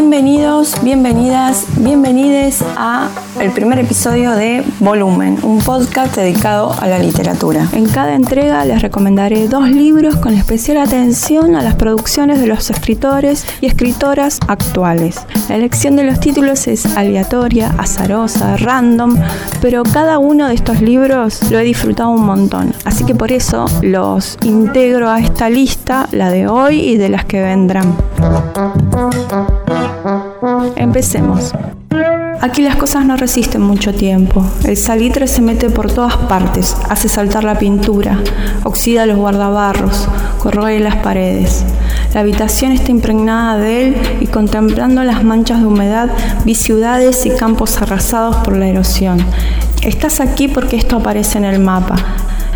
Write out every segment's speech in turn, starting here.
Bienvenidos, bienvenidas, bienvenides a el primer episodio de Volumen, un podcast dedicado a la literatura. En cada entrega les recomendaré dos libros con especial atención a las producciones de los escritores y escritoras actuales. La elección de los títulos es aleatoria, azarosa, random, pero cada uno de estos libros lo he disfrutado un montón, así que por eso los integro a esta lista, la de hoy y de las que vendrán. Empecemos. Aquí las cosas no resisten mucho tiempo. El salitre se mete por todas partes, hace saltar la pintura, oxida los guardabarros, corroe las paredes. La habitación está impregnada de él y contemplando las manchas de humedad vi ciudades y campos arrasados por la erosión. Estás aquí porque esto aparece en el mapa.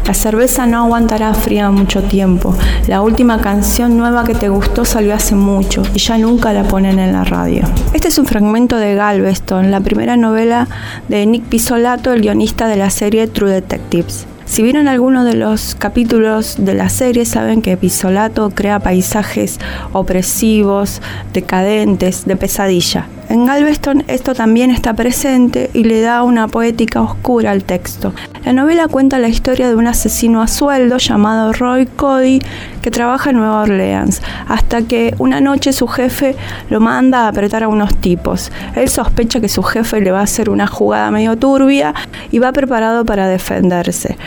La cerveza no aguantará fría mucho tiempo. La última canción nueva que te gustó salió hace mucho y ya nunca la ponen en la radio. Este es un fragmento de Galveston, la primera novela de Nick Pisolato, el guionista de la serie True Detectives. Si vieron alguno de los capítulos de la serie, saben que Pisolato crea paisajes opresivos, decadentes, de pesadilla. En Galveston esto también está presente y le da una poética oscura al texto. La novela cuenta la historia de un asesino a sueldo llamado Roy Cody que trabaja en Nueva Orleans, hasta que una noche su jefe lo manda a apretar a unos tipos. Él sospecha que su jefe le va a hacer una jugada medio turbia y va preparado para defenderse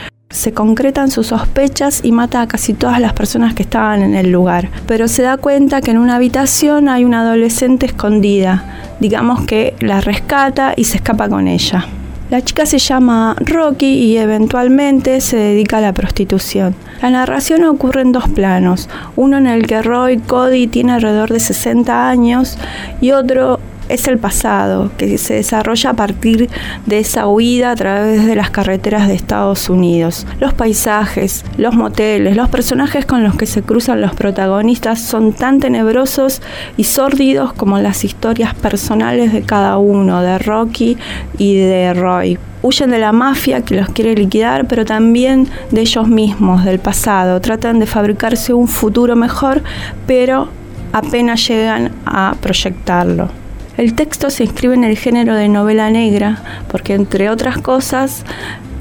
se concretan sus sospechas y mata a casi todas las personas que estaban en el lugar. Pero se da cuenta que en una habitación hay una adolescente escondida. Digamos que la rescata y se escapa con ella. La chica se llama Rocky y eventualmente se dedica a la prostitución. La narración ocurre en dos planos, uno en el que Roy Cody tiene alrededor de 60 años y otro es el pasado, que se desarrolla a partir de esa huida a través de las carreteras de Estados Unidos. Los paisajes, los moteles, los personajes con los que se cruzan los protagonistas son tan tenebrosos y sórdidos como las historias personales de cada uno, de Rocky y de Roy. Huyen de la mafia que los quiere liquidar, pero también de ellos mismos, del pasado. Tratan de fabricarse un futuro mejor, pero apenas llegan a proyectarlo. El texto se inscribe en el género de novela negra porque, entre otras cosas,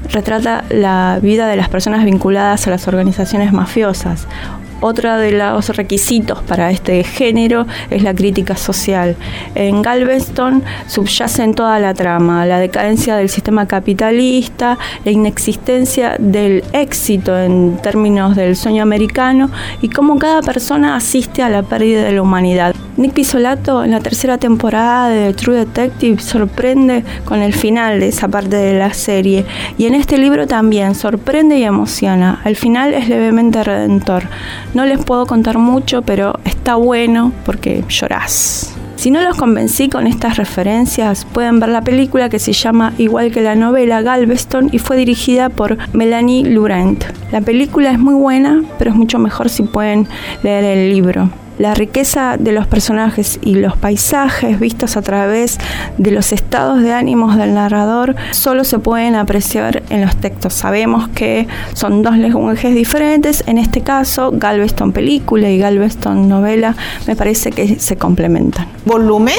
retrata la vida de las personas vinculadas a las organizaciones mafiosas. Otro de los requisitos para este género es la crítica social. En Galveston subyace toda la trama la decadencia del sistema capitalista, la inexistencia del éxito en términos del sueño americano y cómo cada persona asiste a la pérdida de la humanidad. Nick Pisolato en la tercera temporada de True Detective sorprende con el final de esa parte de la serie y en este libro también sorprende y emociona. El final es levemente redentor. No les puedo contar mucho, pero está bueno porque llorás. Si no los convencí con estas referencias, pueden ver la película que se llama igual que la novela Galveston y fue dirigida por Melanie Laurent. La película es muy buena, pero es mucho mejor si pueden leer el libro la riqueza de los personajes y los paisajes vistos a través de los estados de ánimos del narrador solo se pueden apreciar en los textos. Sabemos que son dos lenguajes diferentes, en este caso Galveston película y Galveston novela me parece que se complementan. ¿Volumen?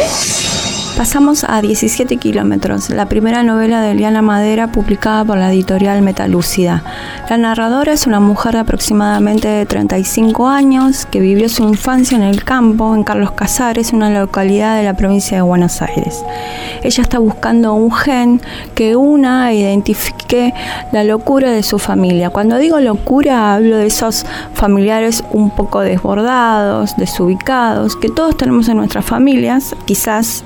Pasamos a 17 kilómetros, la primera novela de Eliana Madera publicada por la editorial Metalúcida. La narradora es una mujer de aproximadamente 35 años que vivió su infancia en el campo, en Carlos Casares, una localidad de la provincia de Buenos Aires. Ella está buscando un gen que una e identifique la locura de su familia. Cuando digo locura hablo de esos familiares un poco desbordados, desubicados, que todos tenemos en nuestras familias, quizás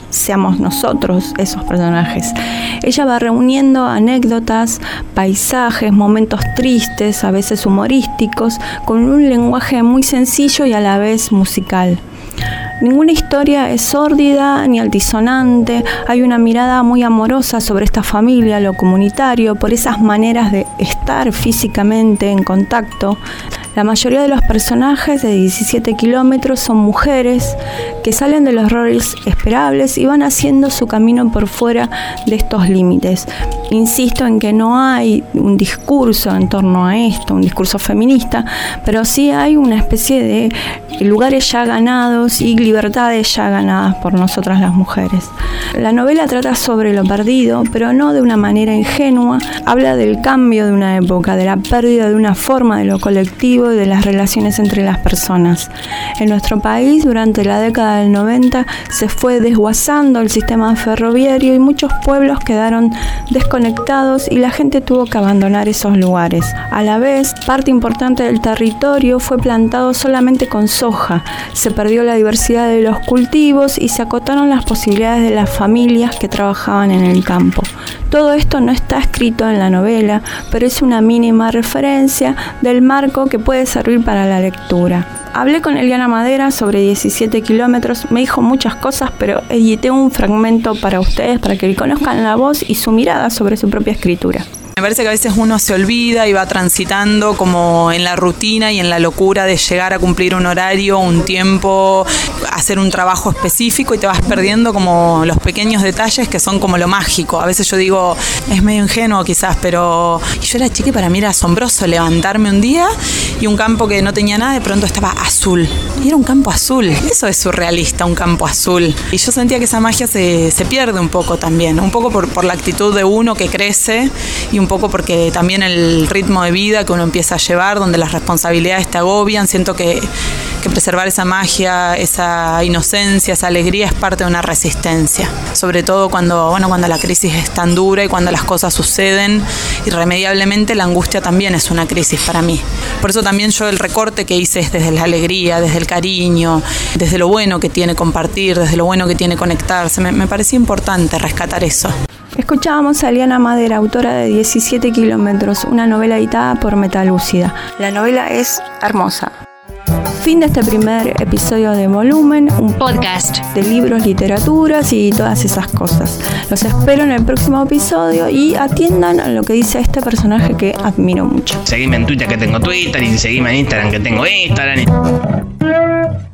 nosotros esos personajes. Ella va reuniendo anécdotas, paisajes, momentos tristes, a veces humorísticos, con un lenguaje muy sencillo y a la vez musical. Ninguna historia es sórdida ni altisonante, hay una mirada muy amorosa sobre esta familia, lo comunitario, por esas maneras de estar físicamente en contacto. La mayoría de los personajes de 17 kilómetros son mujeres que salen de los roles esperables y van haciendo su camino por fuera de estos límites. Insisto en que no hay un discurso en torno a esto, un discurso feminista, pero sí hay una especie de lugares ya ganados y libertades ya ganadas por nosotras las mujeres. La novela trata sobre lo perdido, pero no de una manera ingenua, habla del cambio de una época, de la pérdida de una forma de lo colectivo y de las relaciones entre las personas. En nuestro país, durante la década del 90, se fue desguazando el sistema ferroviario y muchos pueblos quedaron desconectados y la gente tuvo que abandonar esos lugares. A la vez, parte importante del territorio fue plantado solamente con soja, se perdió la diversidad de los cultivos y se acotaron las posibilidades de las familias que trabajaban en el campo. Todo esto no está escrito en la novela, pero es una mínima referencia del marco que puede servir para la lectura. Hablé con Eliana Madera sobre 17 kilómetros, me dijo muchas cosas, pero edité un fragmento para ustedes para que conozcan la voz y su mirada sobre su propia escritura. Me parece que a veces uno se olvida y va transitando como en la rutina y en la locura de llegar a cumplir un horario, un tiempo, hacer un trabajo específico y te vas perdiendo como los pequeños detalles que son como lo mágico. A veces yo digo, es medio ingenuo quizás, pero yo era chica para mí era asombroso levantarme un día y un campo que no tenía nada de pronto estaba azul. Y era un campo azul. Eso es surrealista, un campo azul. Y yo sentía que esa magia se, se pierde un poco también, un poco por, por la actitud de uno que crece y un poco porque también el ritmo de vida que uno empieza a llevar, donde las responsabilidades te agobian, siento que, preservar esa magia, esa inocencia, esa alegría es parte de una resistencia, sobre todo cuando, bueno, cuando la crisis es tan dura y cuando las cosas suceden irremediablemente, la angustia también es una crisis para mí. Por eso también yo el recorte que hice es desde la alegría, desde el cariño, desde lo bueno que tiene compartir, desde lo bueno que tiene conectarse. Me, me parecía importante rescatar eso. Escuchábamos a Eliana Madera, autora de 17 kilómetros, una novela editada por Metalúcida. La novela es hermosa. Fin de este primer episodio de Volumen, un Podcast. de libros, literaturas y todas esas cosas. Los espero en el próximo episodio y atiendan a lo que dice este personaje que admiro mucho. Seguime en Twitter que tengo Twitter y seguime en Instagram que tengo Instagram.